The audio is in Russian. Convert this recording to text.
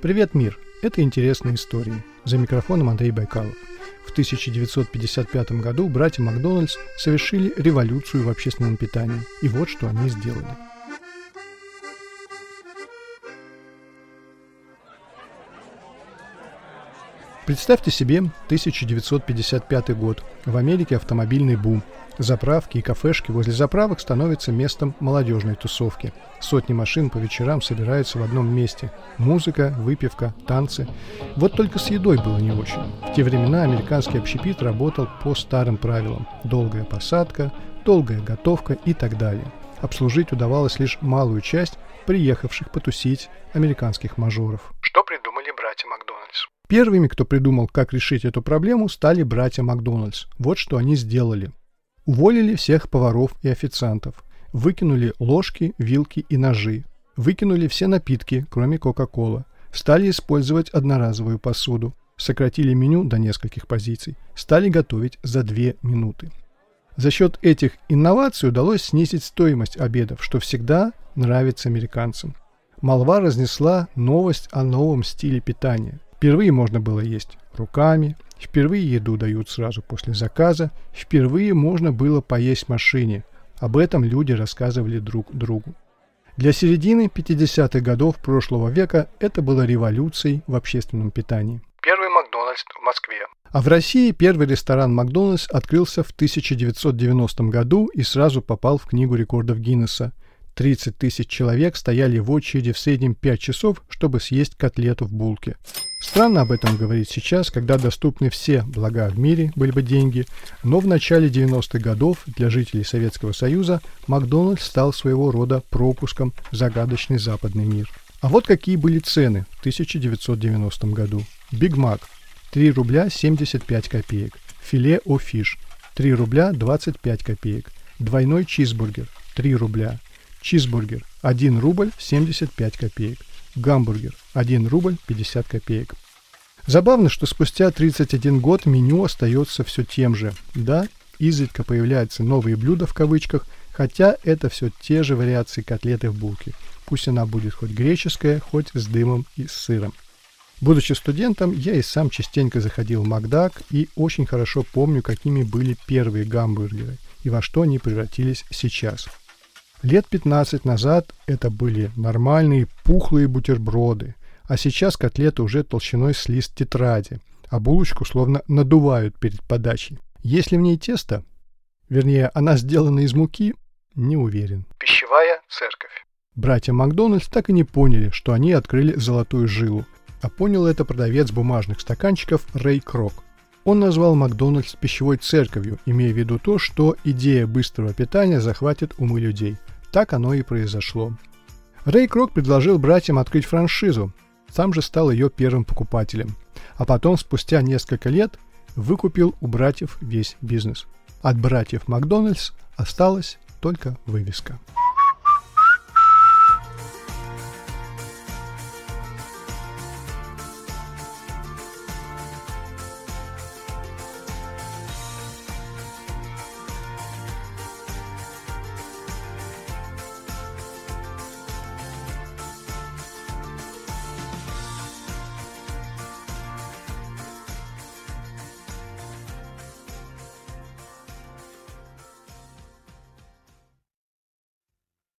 Привет, мир! Это интересные истории. За микрофоном Андрей Байкалов. В 1955 году братья Макдональдс совершили революцию в общественном питании. И вот что они сделали – Представьте себе 1955 год. В Америке автомобильный бум. Заправки и кафешки возле заправок становятся местом молодежной тусовки. Сотни машин по вечерам собираются в одном месте. Музыка, выпивка, танцы. Вот только с едой было не очень. В те времена американский общепит работал по старым правилам. Долгая посадка, долгая готовка и так далее. Обслужить удавалось лишь малую часть приехавших потусить американских мажоров. Что придумали братья Макдональдс? Первыми, кто придумал, как решить эту проблему, стали братья Макдональдс. Вот что они сделали. Уволили всех поваров и официантов. Выкинули ложки, вилки и ножи. Выкинули все напитки, кроме Кока-Кола. Стали использовать одноразовую посуду. Сократили меню до нескольких позиций. Стали готовить за две минуты. За счет этих инноваций удалось снизить стоимость обедов, что всегда нравится американцам. Молва разнесла новость о новом стиле питания. Впервые можно было есть руками, впервые еду дают сразу после заказа, впервые можно было поесть в машине. Об этом люди рассказывали друг другу. Для середины 50-х годов прошлого века это было революцией в общественном питании. Первый Макдональдс в Москве. А в России первый ресторан Макдональдс открылся в 1990 году и сразу попал в Книгу рекордов Гиннесса. 30 тысяч человек стояли в очереди в среднем 5 часов, чтобы съесть котлету в булке. Странно об этом говорить сейчас, когда доступны все блага в мире, были бы деньги, но в начале 90-х годов для жителей Советского Союза Макдональдс стал своего рода пропуском в загадочный западный мир. А вот какие были цены в 1990 году. Биг Мак 3 рубля 75 копеек, филе о фиш 3 рубля 25 копеек, двойной чизбургер 3 рубля, чизбургер 1 рубль 75 копеек, гамбургер 1 рубль 50 копеек. Забавно, что спустя 31 год меню остается все тем же. Да, изредка появляются новые блюда в кавычках, хотя это все те же вариации котлеты в булке. Пусть она будет хоть греческая, хоть с дымом и с сыром. Будучи студентом, я и сам частенько заходил в Макдак и очень хорошо помню, какими были первые гамбургеры и во что они превратились сейчас. Лет 15 назад это были нормальные пухлые бутерброды, а сейчас котлеты уже толщиной с лист тетради, а булочку словно надувают перед подачей. Если в ней тесто, вернее, она сделана из муки, не уверен. Пищевая церковь. Братья Макдональдс так и не поняли, что они открыли золотую жилу, а понял это продавец бумажных стаканчиков Рэй Крок. Он назвал Макдональдс пищевой церковью, имея в виду то, что идея быстрого питания захватит умы людей. Так оно и произошло. Рэй Крок предложил братьям открыть франшизу, сам же стал ее первым покупателем. А потом, спустя несколько лет, выкупил у братьев весь бизнес. От братьев Макдональдс осталась только вывеска.